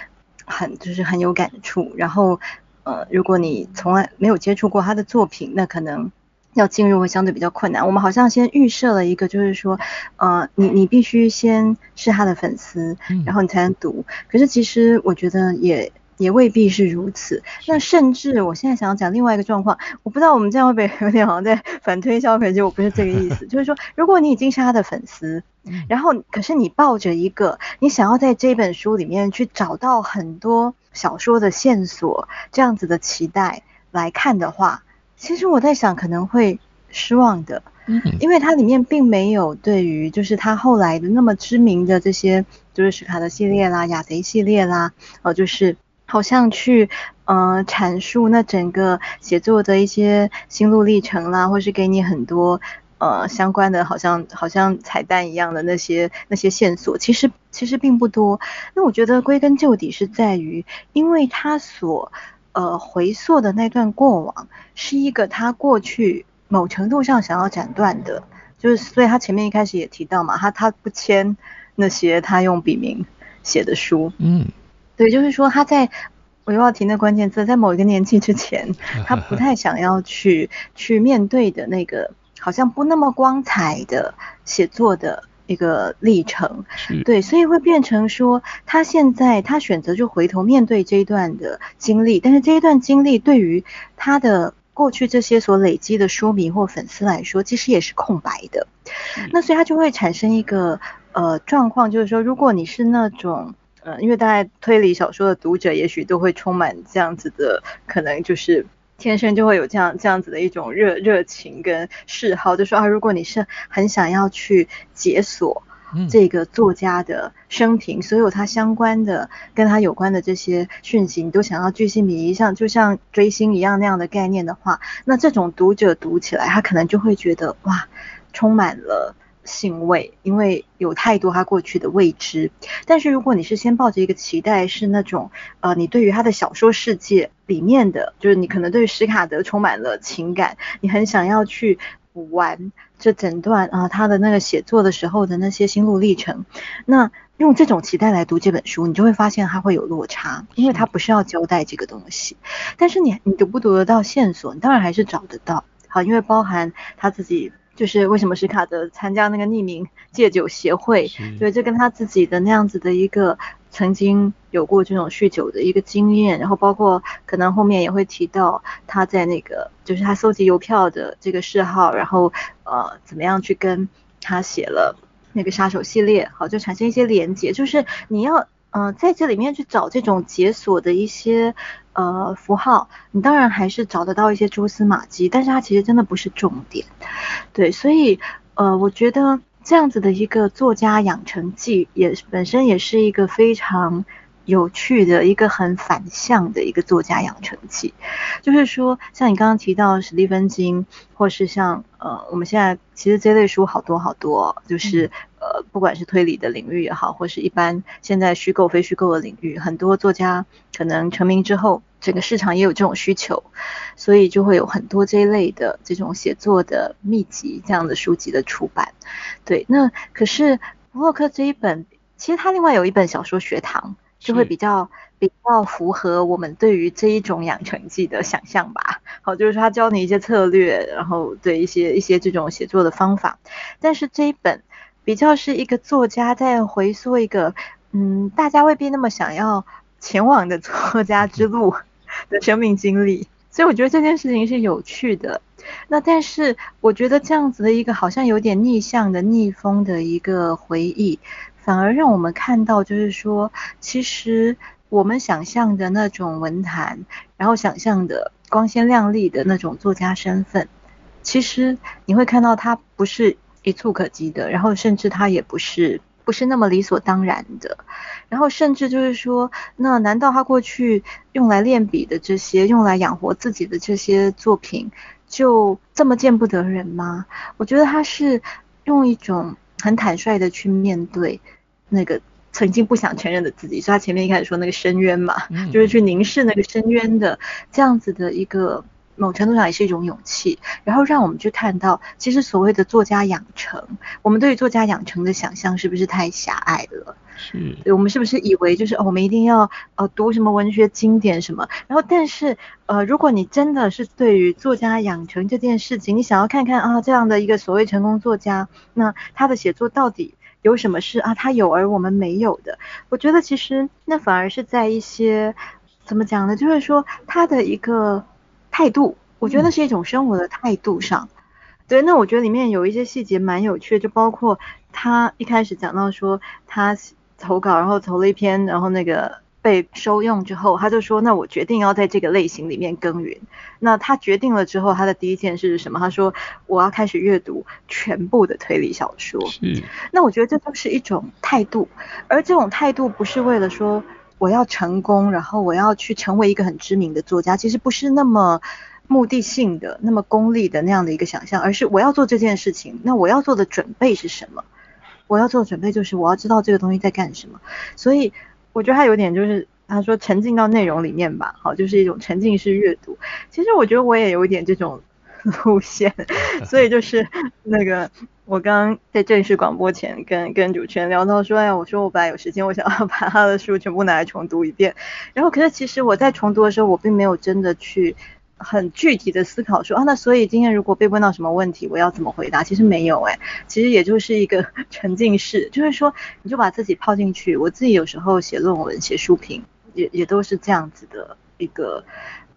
很就是很有感触，然后呃，如果你从来没有接触过他的作品，那可能要进入会相对比较困难。我们好像先预设了一个，就是说，呃，你你必须先是他的粉丝，然后你才能读。可是其实我觉得也也未必是如此。那甚至我现在想要讲另外一个状况，我不知道我们这样会不会有点好像在反推销，可是我不是这个意思，[laughs] 就是说，如果你已经是他的粉丝。然后可是你抱着一个你想要在这本书里面去找到很多小说的线索这样子的期待来看的话，其实我在想可能会失望的。嗯，因为它里面并没有对于就是他后来的那么知名的这些，就是史卡德系列啦、亚贼系列啦，呃，就是好像去呃阐述那整个写作的一些心路历程啦，或是给你很多呃相关的，好像好像彩蛋一样的那些那些线索，其实其实并不多。那我觉得归根究底是在于，因为他所呃回溯的那段过往是一个他过去。某程度上想要斩断的，就是所以他前面一开始也提到嘛，他他不签那些他用笔名写的书，嗯，对，就是说他在我又要提那关键字，在某一个年纪之前，[laughs] 他不太想要去去面对的那个好像不那么光彩的写作的一个历程，对，所以会变成说他现在他选择就回头面对这一段的经历，但是这一段经历对于他的。过去这些所累积的书迷或粉丝来说，其实也是空白的。那所以他就会产生一个呃状况，就是说，如果你是那种呃，因为大概推理小说的读者，也许都会充满这样子的，可能就是天生就会有这样这样子的一种热热情跟嗜好，就说啊，如果你是很想要去解锁。这个作家的生平，所有他相关的、跟他有关的这些讯息，你都想要巨细靡遗，像就像追星一样那样的概念的话，那这种读者读起来，他可能就会觉得哇，充满了兴味，因为有太多他过去的未知。但是如果你是先抱着一个期待，是那种呃，你对于他的小说世界里面的，就是你可能对于史卡德充满了情感，你很想要去补。完这整段啊，他的那个写作的时候的那些心路历程，那用这种期待来读这本书，你就会发现它会有落差，因为它不是要交代这个东西。但是你你读不读得到线索，你当然还是找得到。好，因为包含他自己。就是为什么史卡德参加那个匿名戒酒协会，对，这跟他自己的那样子的一个曾经有过这种酗酒的一个经验，然后包括可能后面也会提到他在那个就是他搜集邮票的这个嗜好，然后呃怎么样去跟他写了那个杀手系列，好，就产生一些连结，就是你要。嗯、呃，在这里面去找这种解锁的一些呃符号，你当然还是找得到一些蛛丝马迹，但是它其实真的不是重点。对，所以呃，我觉得这样子的一个作家养成记，也本身也是一个非常有趣的一个很反向的一个作家养成记。就是说，像你刚刚提到史蒂芬金，或是像呃，我们现在其实这类书好多好多，就是。嗯呃，不管是推理的领域也好，或是一般现在虚构、非虚构的领域，很多作家可能成名之后，整个市场也有这种需求，所以就会有很多这一类的这种写作的秘籍这样的书籍的出版。对，那可是弗洛克这一本，其实他另外有一本小说学堂，就会比较比较符合我们对于这一种养成记的想象吧。好，就是说他教你一些策略，然后对一些一些这种写作的方法，但是这一本。比较是一个作家在回溯一个，嗯，大家未必那么想要前往的作家之路的生命经历，所以我觉得这件事情是有趣的。那但是我觉得这样子的一个好像有点逆向的逆风的一个回忆，反而让我们看到，就是说，其实我们想象的那种文坛，然后想象的光鲜亮丽的那种作家身份，其实你会看到他不是。一蹴可及的，然后甚至他也不是不是那么理所当然的，然后甚至就是说，那难道他过去用来练笔的这些，用来养活自己的这些作品，就这么见不得人吗？我觉得他是用一种很坦率的去面对那个曾经不想承认的自己，所以他前面一开始说那个深渊嘛，嗯、就是去凝视那个深渊的这样子的一个。某程度上也是一种勇气，然后让我们去看到，其实所谓的作家养成，我们对于作家养成的想象是不是太狭隘了？是，对，我们是不是以为就是哦，我们一定要呃读什么文学经典什么？然后，但是呃，如果你真的是对于作家养成这件事情，你想要看看啊这样的一个所谓成功作家，那他的写作到底有什么是啊他有而我们没有的？我觉得其实那反而是在一些怎么讲呢？就是说他的一个。态度，我觉得是一种生活的态度上，对，那我觉得里面有一些细节蛮有趣的，就包括他一开始讲到说他投稿，然后投了一篇，然后那个。被收用之后，他就说：“那我决定要在这个类型里面耕耘。”那他决定了之后，他的第一件事是什么？他说：“我要开始阅读全部的推理小说。”是。那我觉得这都是一种态度，而这种态度不是为了说我要成功，然后我要去成为一个很知名的作家，其实不是那么目的性的、那么功利的那样的一个想象，而是我要做这件事情，那我要做的准备是什么？我要做的准备就是我要知道这个东西在干什么，所以。我觉得他有点就是他说沉浸到内容里面吧，好，就是一种沉浸式阅读。其实我觉得我也有一点这种路线，[laughs] 所以就是那个我刚刚在正式广播前跟跟主持人聊到说，哎呀，我说我本来有时间，我想要把他的书全部拿来重读一遍。然后可是其实我在重读的时候，我并没有真的去。很具体的思考说啊，那所以今天如果被问到什么问题，我要怎么回答？其实没有哎，其实也就是一个 [laughs] 沉浸式，就是说你就把自己泡进去。我自己有时候写论文、写书评，也也都是这样子的一个，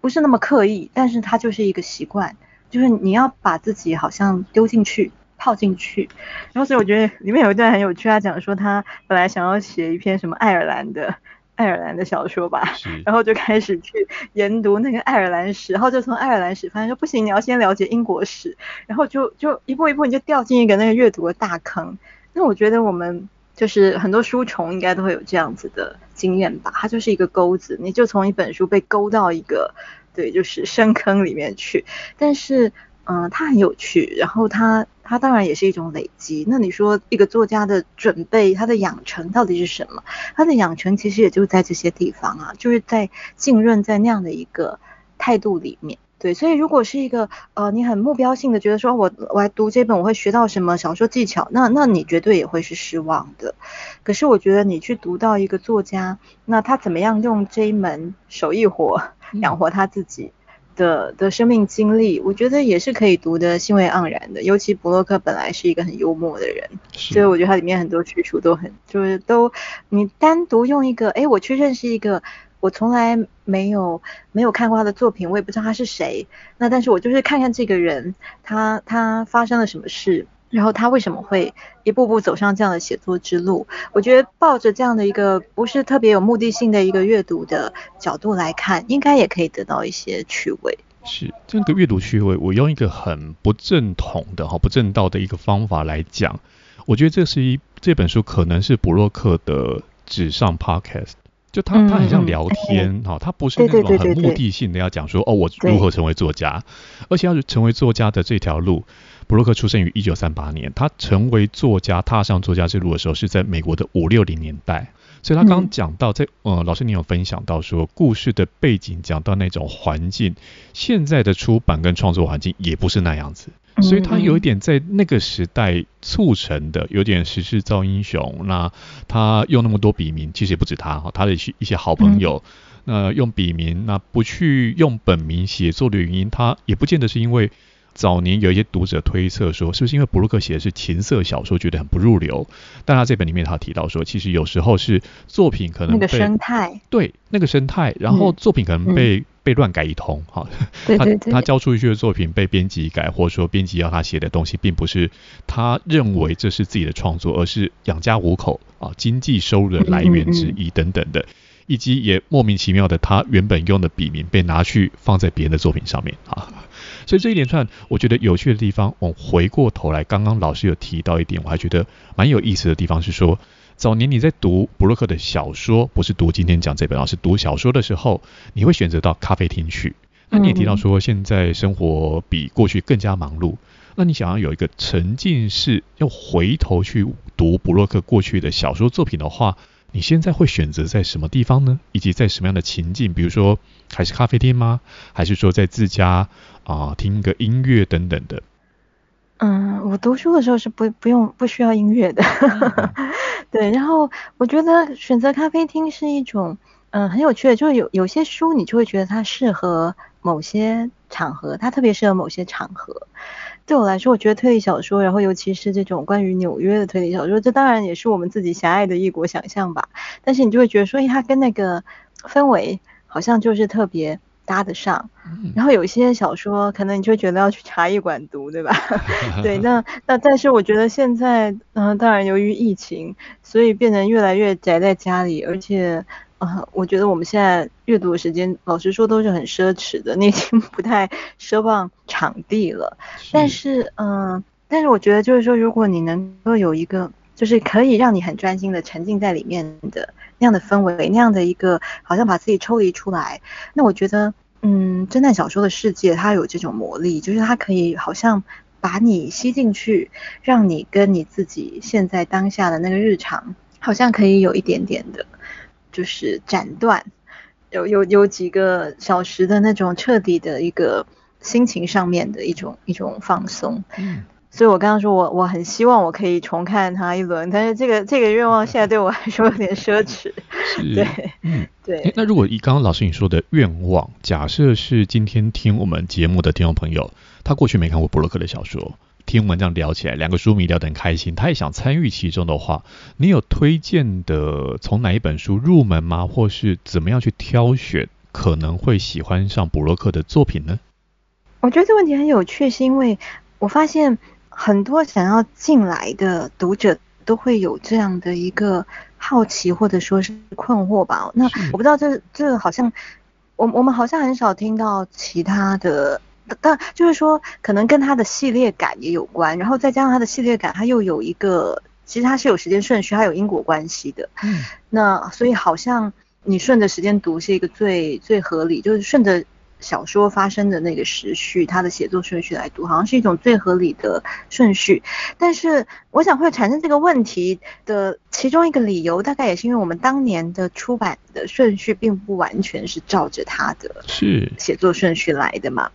不是那么刻意，但是它就是一个习惯，就是你要把自己好像丢进去、泡进去。然后所以我觉得里面有一段很有趣，他讲说他本来想要写一篇什么爱尔兰的。爱尔兰的小说吧，[laughs] 然后就开始去研读那个爱尔兰史，然后就从爱尔兰史发现说不行，你要先了解英国史，然后就就一步一步你就掉进一个那个阅读的大坑。那我觉得我们就是很多书虫应该都会有这样子的经验吧，它就是一个钩子，你就从一本书被勾到一个对，就是深坑里面去，但是。嗯，它很有趣，然后它它当然也是一种累积。那你说一个作家的准备，他的养成到底是什么？他的养成其实也就在这些地方啊，就是在浸润在那样的一个态度里面。对，所以如果是一个呃，你很目标性的觉得说我我来读这本我会学到什么小说技巧，那那你绝对也会是失望的。可是我觉得你去读到一个作家，那他怎么样用这一门手艺活养活他自己？嗯的的生命经历，我觉得也是可以读得兴味盎然的。尤其博洛克本来是一个很幽默的人，所以我觉得他里面很多叙述都很，就是都你单独用一个，哎，我去认识一个我从来没有没有看过他的作品，我也不知道他是谁。那但是我就是看看这个人，他他发生了什么事。然后他为什么会一步步走上这样的写作之路？我觉得抱着这样的一个不是特别有目的性的一个阅读的角度来看，应该也可以得到一些趣味。是这个阅读趣味，我用一个很不正统的哈不正道的一个方法来讲，我觉得这是一这本书可能是布洛克的纸上 podcast，就他他很像聊天哈，他不是那种很目的性的要讲说哦我如何成为作家，而且要成为作家的这条路。部落客出生于一九三八年，他成为作家、踏上作家之路的时候是在美国的五六零年代，所以他刚刚讲到在，在、嗯、呃，老师你有分享到说故事的背景，讲到那种环境，现在的出版跟创作环境也不是那样子，所以他有一点在那个时代促成的，有点时势造英雄。那他用那么多笔名，其实也不止他哈，他的一些一些好朋友，那用笔名，那不去用本名写作的原因，他也不见得是因为。早年有一些读者推测说，是不是因为布鲁克写的是情色小说，觉得很不入流？但他这本里面他提到说，其实有时候是作品可能被那个生态，对那个生态，然后作品可能被、嗯、被乱改一通，哈、[laughs] 嗯，他他交出去的作品被编辑改，或者说编辑要他写的东西，并不是他认为这是自己的创作，而是养家糊口啊，经济收入的来源之一等等的。以及也莫名其妙的，他原本用的笔名被拿去放在别人的作品上面啊，所以这一连串我觉得有趣的地方，我回过头来，刚刚老师有提到一点，我还觉得蛮有意思的地方是说，早年你在读布洛克的小说，不是读今天讲这本，而是读小说的时候，你会选择到咖啡厅去。那你也提到说，现在生活比过去更加忙碌，那你想要有一个沉浸式，要回头去读布洛克过去的小说作品的话。你现在会选择在什么地方呢？以及在什么样的情境？比如说，还是咖啡厅吗？还是说在自家啊、呃、听个音乐等等的？嗯，我读书的时候是不不用不需要音乐的。嗯、[laughs] 对，然后我觉得选择咖啡厅是一种嗯很有趣的，就是有有些书你就会觉得它适合某些场合，它特别适合某些场合。对我来说，我觉得推理小说，然后尤其是这种关于纽约的推理小说，这当然也是我们自己狭隘的异国想象吧。但是你就会觉得说，哎，它跟那个氛围好像就是特别搭得上。嗯、然后有一些小说，可能你就觉得要去茶艺馆读，对吧？[laughs] 对，那 [laughs] 那但是我觉得现在，嗯、呃，当然由于疫情，所以变成越来越宅在家里，而且。啊，我觉得我们现在阅读的时间，老实说都是很奢侈的，你已经不太奢望场地了。是但是，嗯、呃，但是我觉得就是说，如果你能够有一个，就是可以让你很专心的沉浸在里面的那样的氛围，那样的一个，好像把自己抽离出来，那我觉得，嗯，侦探小说的世界它有这种魔力，就是它可以好像把你吸进去，让你跟你自己现在当下的那个日常，好像可以有一点点的。就是斩断，有有有几个小时的那种彻底的一个心情上面的一种一种放松。嗯，所以我刚刚说我我很希望我可以重看它一轮，但是这个这个愿望现在对我来说有点奢侈。对，嗯，对。那如果以刚刚老师你说的愿望，假设是今天听我们节目的听众朋友，他过去没看过布洛克的小说。听我们这样聊起来，两个书迷聊得很开心，他也想参与其中的话，你有推荐的从哪一本书入门吗？或是怎么样去挑选可能会喜欢上布洛克的作品呢？我觉得这个问题很有趣，是因为我发现很多想要进来的读者都会有这样的一个好奇或者说是困惑吧。那我不知道这这好像我我们好像很少听到其他的。但就是说，可能跟它的系列感也有关，然后再加上它的系列感，它又有一个，其实它是有时间顺序，还有因果关系的。嗯，那所以好像你顺着时间读是一个最最合理，就是顺着小说发生的那个时序，它的写作顺序来读，好像是一种最合理的顺序。但是我想会产生这个问题的其中一个理由，大概也是因为我们当年的出版的顺序并不完全是照着它的是写作顺序来的嘛。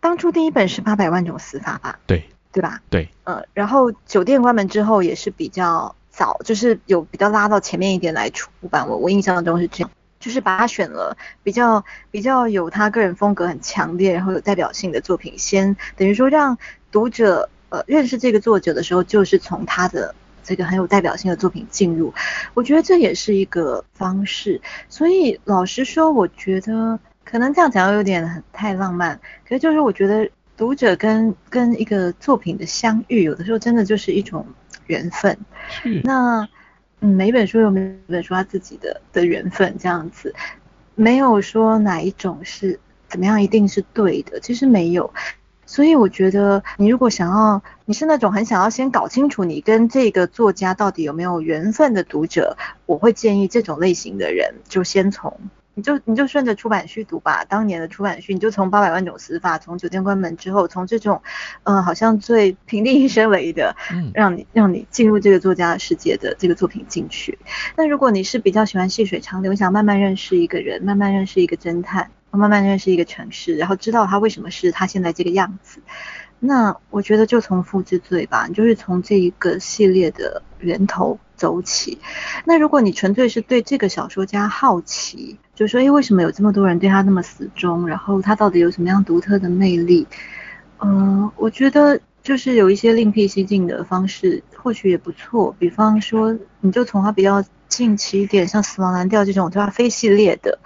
当初第一本是八百万种死法吧？对，对吧？对，嗯，然后酒店关门之后也是比较早，就是有比较拉到前面一点来出版。我我印象中是这样，就是把他选了比较比较有他个人风格很强烈，然后有代表性的作品，先等于说让读者呃认识这个作者的时候，就是从他的这个很有代表性的作品进入。我觉得这也是一个方式。所以老实说，我觉得。可能这样讲有点很太浪漫，可是就是我觉得读者跟跟一个作品的相遇，有的时候真的就是一种缘分。是那嗯，每本书有每本书它自己的的缘分，这样子没有说哪一种是怎么样一定是对的，其实没有。所以我觉得你如果想要，你是那种很想要先搞清楚你跟这个作家到底有没有缘分的读者，我会建议这种类型的人就先从。你就你就顺着出版序读吧，当年的出版序，你就从八百万种死法，从酒店关门之后，从这种，嗯、呃，好像最平地一声雷的，嗯，[laughs] 让你让你进入这个作家的世界的这个作品进去。那如果你是比较喜欢细水长流，想慢慢认识一个人，慢慢认识一个侦探，慢慢认识一个城市，然后知道他为什么是他现在这个样子，那我觉得就从父之罪吧，就是从这一个系列的源头走起。那如果你纯粹是对这个小说家好奇，就说，诶，为什么有这么多人对他那么死忠？然后他到底有什么样独特的魅力？嗯、我觉得就是有一些另辟蹊径的方式，或许也不错。比方说，你就从他比较近期一点，像《死亡蓝调》这种对吧，非系列的，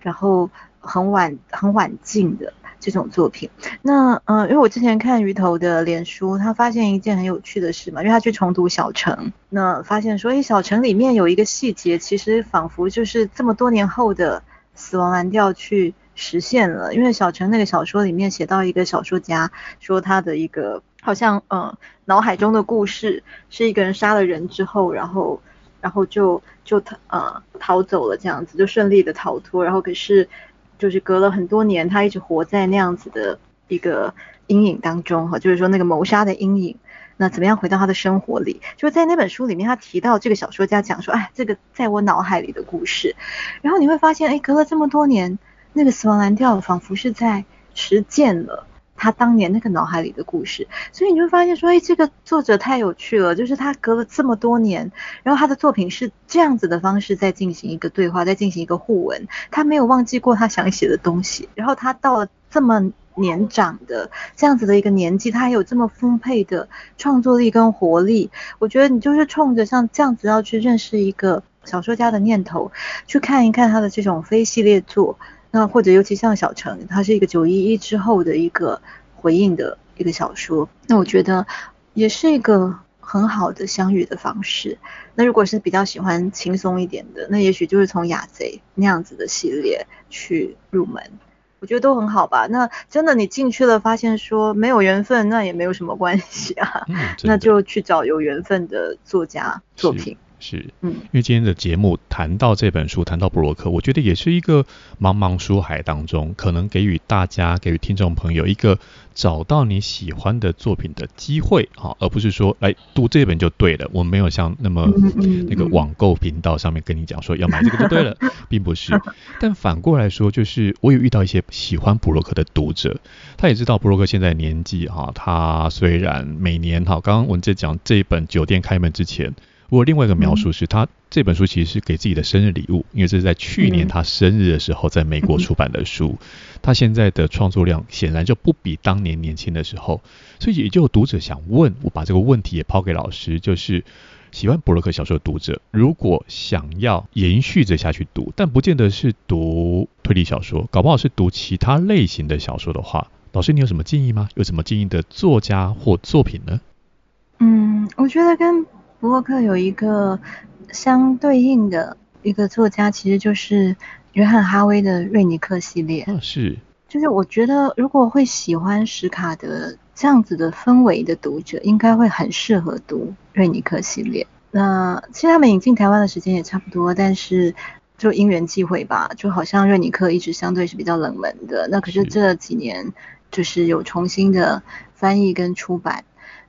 然后很晚很晚进的。这种作品，那嗯、因为我之前看鱼头的脸书，他发现一件很有趣的事嘛，因为他去重读小城，那发现说，诶，小城里面有一个细节，其实仿佛就是这么多年后的死亡蓝调去实现了。因为小城那个小说里面写到一个小说家说他的一个好像嗯脑海中的故事是一个人杀了人之后，然后然后就就逃呃逃走了这样子，就顺利的逃脱，然后可是。就是隔了很多年，他一直活在那样子的一个阴影当中哈，就是说那个谋杀的阴影，那怎么样回到他的生活里？就在那本书里面，他提到这个小说家讲说，哎，这个在我脑海里的故事，然后你会发现，哎，隔了这么多年，那个死亡蓝调仿佛是在实践了。他当年那个脑海里的故事，所以你会发现说，哎，这个作者太有趣了，就是他隔了这么多年，然后他的作品是这样子的方式在进行一个对话，在进行一个互文，他没有忘记过他想写的东西，然后他到了这么年长的这样子的一个年纪，他还有这么丰沛的创作力跟活力，我觉得你就是冲着像这样子要去认识一个小说家的念头，去看一看他的这种非系列作。那或者尤其像小城，它是一个九一一之后的一个回应的一个小说，那我觉得也是一个很好的相遇的方式。那如果是比较喜欢轻松一点的，那也许就是从雅贼那样子的系列去入门。我觉得都很好吧。那真的你进去了，发现说没有缘分，那也没有什么关系啊。嗯、[laughs] 那就去找有缘分的作家作品。是，嗯，因为今天的节目谈到这本书，谈到布洛克，我觉得也是一个茫茫书海当中，可能给予大家、给予听众朋友一个找到你喜欢的作品的机会啊，而不是说来读这本就对了。我们没有像那么那个网购频道上面跟你讲说要买这个就对了，[laughs] 并不是。但反过来说，就是我有遇到一些喜欢布洛克的读者，他也知道布洛克现在年纪哈，他虽然每年哈，刚刚我们在讲这一本酒店开门之前。不过另外一个描述是他这本书其实是给自己的生日礼物，因为这是在去年他生日的时候在美国出版的书。他现在的创作量显然就不比当年年轻的时候，所以也就有读者想问，我把这个问题也抛给老师，就是喜欢博洛克小说的读者，如果想要延续着下去读，但不见得是读推理小说，搞不好是读其他类型的小说的话，老师你有什么建议吗？有什么建议的作家或作品呢？嗯，我觉得跟部落客有一个相对应的一个作家，其实就是约翰哈威的瑞尼克系列。嗯，是。就是我觉得，如果会喜欢史卡的这样子的氛围的读者，应该会很适合读瑞尼克系列。那其实他们引进台湾的时间也差不多，但是就因缘际会吧，就好像瑞尼克一直相对是比较冷门的。那可是这几年就是有重新的翻译跟出版。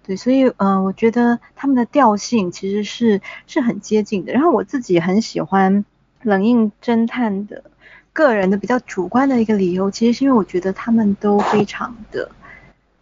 对，所以呃，我觉得他们的调性其实是是很接近的。然后我自己很喜欢冷硬侦探的个人的比较主观的一个理由，其实是因为我觉得他们都非常的，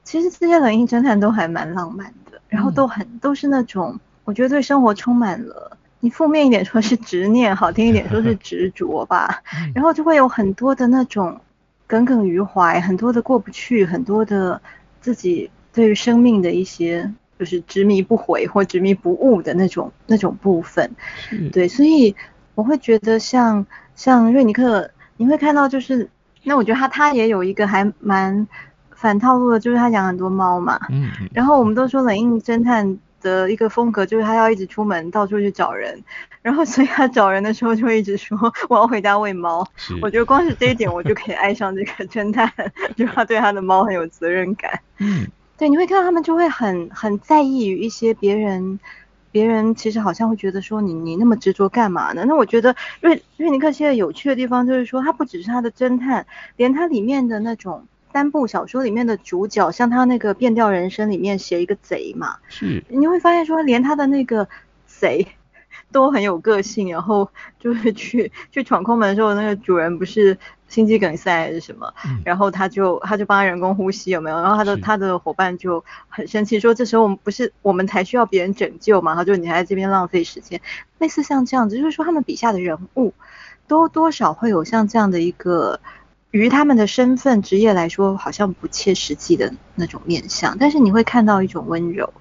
其实这些冷硬侦探都还蛮浪漫的，然后都很、嗯、都是那种我觉得对生活充满了，你负面一点说是执念，好听一点说是执着吧，[laughs] 然后就会有很多的那种耿耿于怀，很多的过不去，很多的自己。对于生命的一些就是执迷不悔或执迷不悟的那种那种部分，对，所以我会觉得像像瑞尼克，你会看到就是，那我觉得他他也有一个还蛮反套路的，就是他养很多猫嘛，嗯，然后我们都说冷硬侦探的一个风格就是他要一直出门到处去找人，然后所以他找人的时候就会一直说我要回家喂猫，我觉得光是这一点我就可以爱上这个侦探，[laughs] 就是他对他的猫很有责任感，嗯。对，你会看到他们就会很很在意于一些别人，别人其实好像会觉得说你你那么执着干嘛呢？那我觉得瑞瑞尼克现在有趣的地方就是说，他不只是他的侦探，连他里面的那种三部小说里面的主角，像他那个变调人生里面写一个贼嘛，是，你会发现说连他的那个贼。都很有个性，然后就是去去闯空门的时候，那个主人不是心肌梗塞还是什么，嗯、然后他就他就帮他人工呼吸有没有？然后他的他的伙伴就很生气，说这时候我们不是我们才需要别人拯救嘛？他就你还在这边浪费时间，类似像这样子，就是说他们笔下的人物都多少会有像这样的一个，于他们的身份职业来说好像不切实际的那种面相，但是你会看到一种温柔。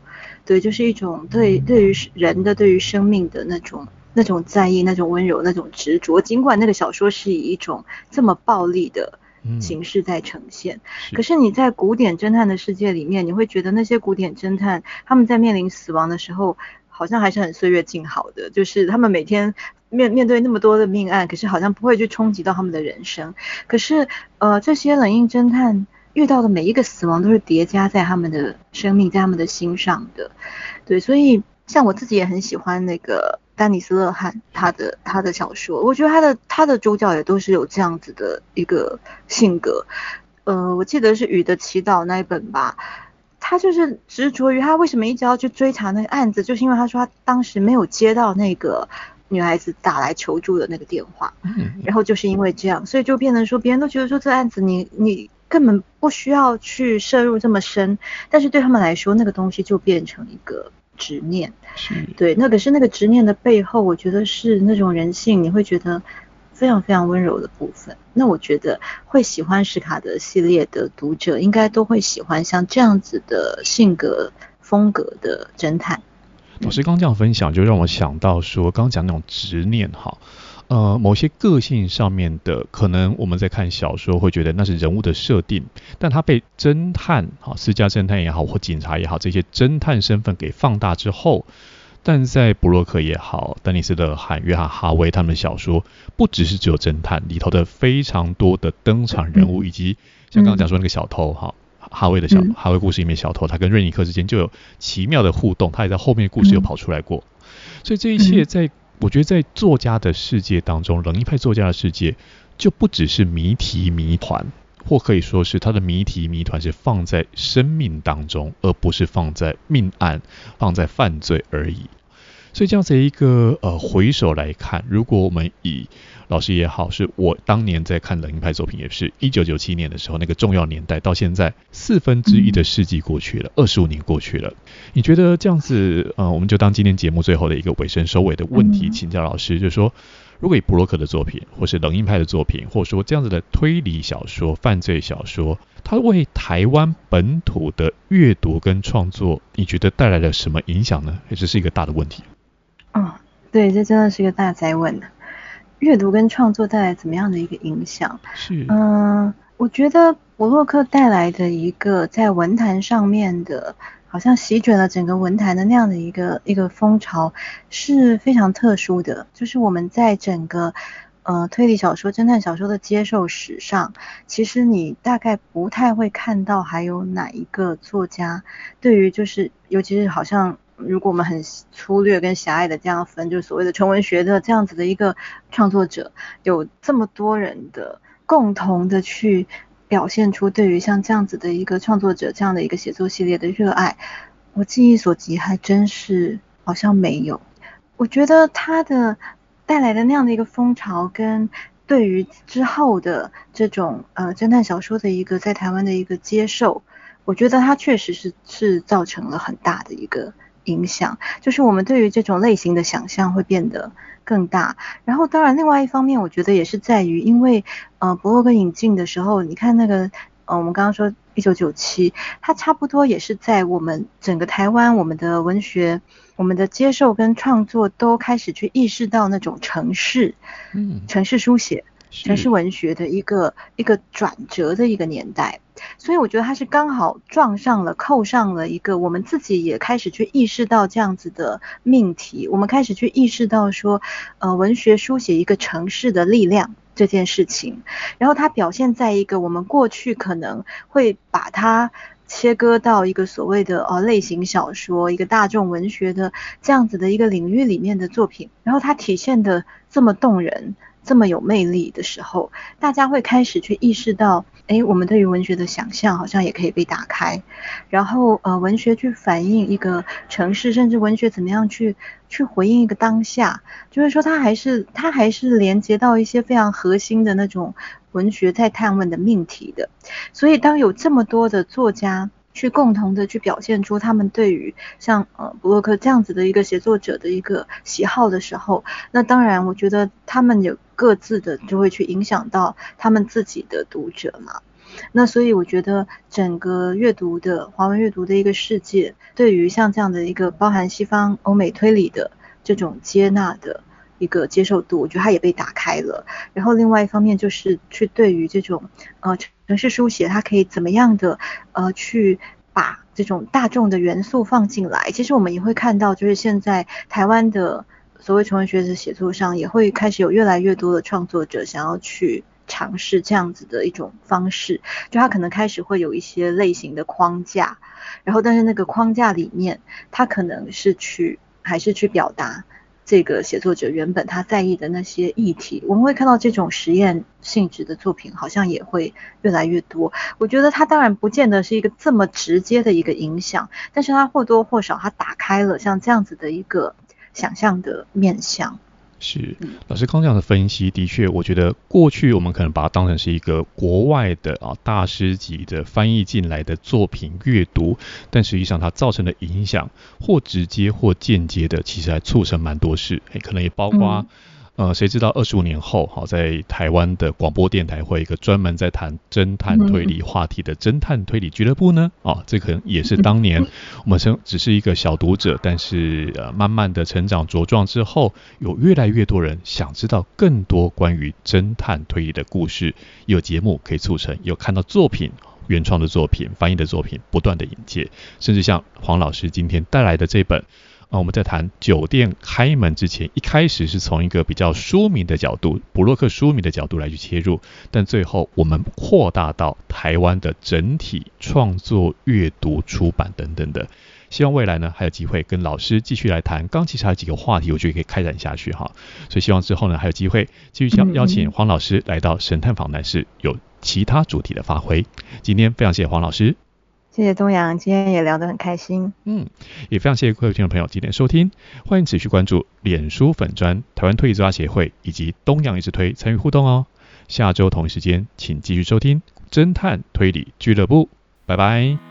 对，就是一种对对于人的、对于生命的那种那种在意、那种温柔、那种执着。尽管那个小说是以一种这么暴力的形式在呈现，嗯、是可是你在古典侦探的世界里面，你会觉得那些古典侦探他们在面临死亡的时候，好像还是很岁月静好的，就是他们每天面面对那么多的命案，可是好像不会去冲击到他们的人生。可是呃，这些冷硬侦探。遇到的每一个死亡都是叠加在他们的生命，在他们的心上的，对，所以像我自己也很喜欢那个丹尼斯勒汉他的他的小说，我觉得他的他的主角也都是有这样子的一个性格，呃，我记得是《雨的祈祷》那一本吧，他就是执着于他为什么一直要去追查那个案子，就是因为他说他当时没有接到那个女孩子打来求助的那个电话，然后就是因为这样，所以就变成说别人都觉得说这案子你你。根本不需要去摄入这么深，但是对他们来说，那个东西就变成一个执念。是对，那可是那个执念的背后，我觉得是那种人性，你会觉得非常非常温柔的部分。那我觉得会喜欢史卡德系列的读者，应该都会喜欢像这样子的性格风格的侦探。老师刚这样分享，就让我想到说，刚刚讲那种执念哈。呃某些个性上面的，可能我们在看小说会觉得那是人物的设定，但他被侦探啊，私家侦探也好，或警察也好，这些侦探身份给放大之后。但在布洛克也好，丹尼斯·德尔汉、约翰·哈维他们的小说，不只是只有侦探，里头的非常多的登场人物，嗯、以及像刚刚讲说那个小偷哈，嗯、哈维的小、嗯、哈维故事里面小偷，他跟瑞尼克之间就有奇妙的互动，他也在后面的故事又跑出来过，嗯、所以这一切，在我觉得在作家的世界当中，冷一派作家的世界就不只是谜题谜团。或可以说是他的谜题谜团是放在生命当中，而不是放在命案、放在犯罪而已。所以这样子一个呃回首来看，如果我们以老师也好，是我当年在看冷硬派作品，也是一九九七年的时候那个重要年代，到现在四分之一的世纪过去了，二十五年过去了，你觉得这样子呃，我们就当今天节目最后的一个尾声收尾的问题，请教老师，就是说。如果以布洛克的作品，或是冷硬派的作品，或者说这样子的推理小说、犯罪小说，它为台湾本土的阅读跟创作，你觉得带来了什么影响呢？这是一个大的问题。哦，对，这真的是一个大哉问呢。阅读跟创作带来怎么样的一个影响？是，嗯、呃，我觉得博洛克带来的一个在文坛上面的。好像席卷了整个文坛的那样的一个一个风潮是非常特殊的，就是我们在整个呃推理小说、侦探小说的接受史上，其实你大概不太会看到还有哪一个作家对于就是尤其是好像如果我们很粗略跟狭隘的这样分，就是所谓的纯文学的这样子的一个创作者，有这么多人的共同的去。表现出对于像这样子的一个创作者这样的一个写作系列的热爱，我记忆所及还真是好像没有。我觉得他的带来的那样的一个风潮，跟对于之后的这种呃侦探小说的一个在台湾的一个接受，我觉得他确实是是造成了很大的一个影响，就是我们对于这种类型的想象会变得。更大，然后当然，另外一方面，我觉得也是在于，因为呃，博洛克引进的时候，你看那个呃，我们刚刚说一九九七，它差不多也是在我们整个台湾，我们的文学，我们的接受跟创作都开始去意识到那种城市，嗯，城市书写。城市文学的一个一个转折的一个年代，所以我觉得它是刚好撞上了、扣上了一个我们自己也开始去意识到这样子的命题，我们开始去意识到说，呃，文学书写一个城市的力量这件事情，然后它表现在一个我们过去可能会把它切割到一个所谓的呃类型小说、一个大众文学的这样子的一个领域里面的作品，然后它体现的这么动人。这么有魅力的时候，大家会开始去意识到，诶，我们对于文学的想象好像也可以被打开，然后呃，文学去反映一个城市，甚至文学怎么样去去回应一个当下，就是说它还是它还是连接到一些非常核心的那种文学在探问的命题的，所以当有这么多的作家。去共同的去表现出他们对于像呃布洛克这样子的一个写作者的一个喜好的时候，那当然我觉得他们有各自的就会去影响到他们自己的读者嘛。那所以我觉得整个阅读的华文阅读的一个世界，对于像这样的一个包含西方欧美推理的这种接纳的一个接受度，我觉得它也被打开了。然后另外一方面就是去对于这种呃。城市书写，它可以怎么样的呃去把这种大众的元素放进来？其实我们也会看到，就是现在台湾的所谓纯文学的写作上，也会开始有越来越多的创作者想要去尝试这样子的一种方式。就他可能开始会有一些类型的框架，然后但是那个框架里面，他可能是去还是去表达。这个写作者原本他在意的那些议题，我们会看到这种实验性质的作品好像也会越来越多。我觉得它当然不见得是一个这么直接的一个影响，但是它或多或少它打开了像这样子的一个想象的面向。是，老师刚这样的分析，的确，我觉得过去我们可能把它当成是一个国外的啊大师级的翻译进来的作品阅读，但实际上它造成的影响，或直接或间接的，其实还促成蛮多事，诶，可能也包括。呃，谁知道二十五年后，好，在台湾的广播电台会有一个专门在谈侦探推理话题的侦探推理俱乐部呢？哦，这可能也是当年 [laughs] 我们是只是一个小读者，但是呃，慢慢的成长茁壮之后，有越来越多人想知道更多关于侦探推理的故事，有节目可以促成，有看到作品。原创的作品、翻译的作品不断的引介，甚至像黄老师今天带来的这本啊，我们在谈酒店开门之前，一开始是从一个比较书名的角度、布洛克书名的角度来去切入，但最后我们扩大到台湾的整体创作、阅读、出版等等的。希望未来呢还有机会跟老师继续来谈，刚其实还有几个话题，我觉得可以开展下去哈。所以希望之后呢还有机会继续邀邀请黄老师来到神探访谈室，有其他主题的发挥。今天非常谢谢黄老师，谢谢东阳，今天也聊得很开心。嗯，也非常谢谢各位听众朋友今天收听，欢迎持续关注脸书粉专台湾推理作家协会以及东阳一直推参与互动哦。下周同一时间请继续收听侦探推理俱乐部，拜拜。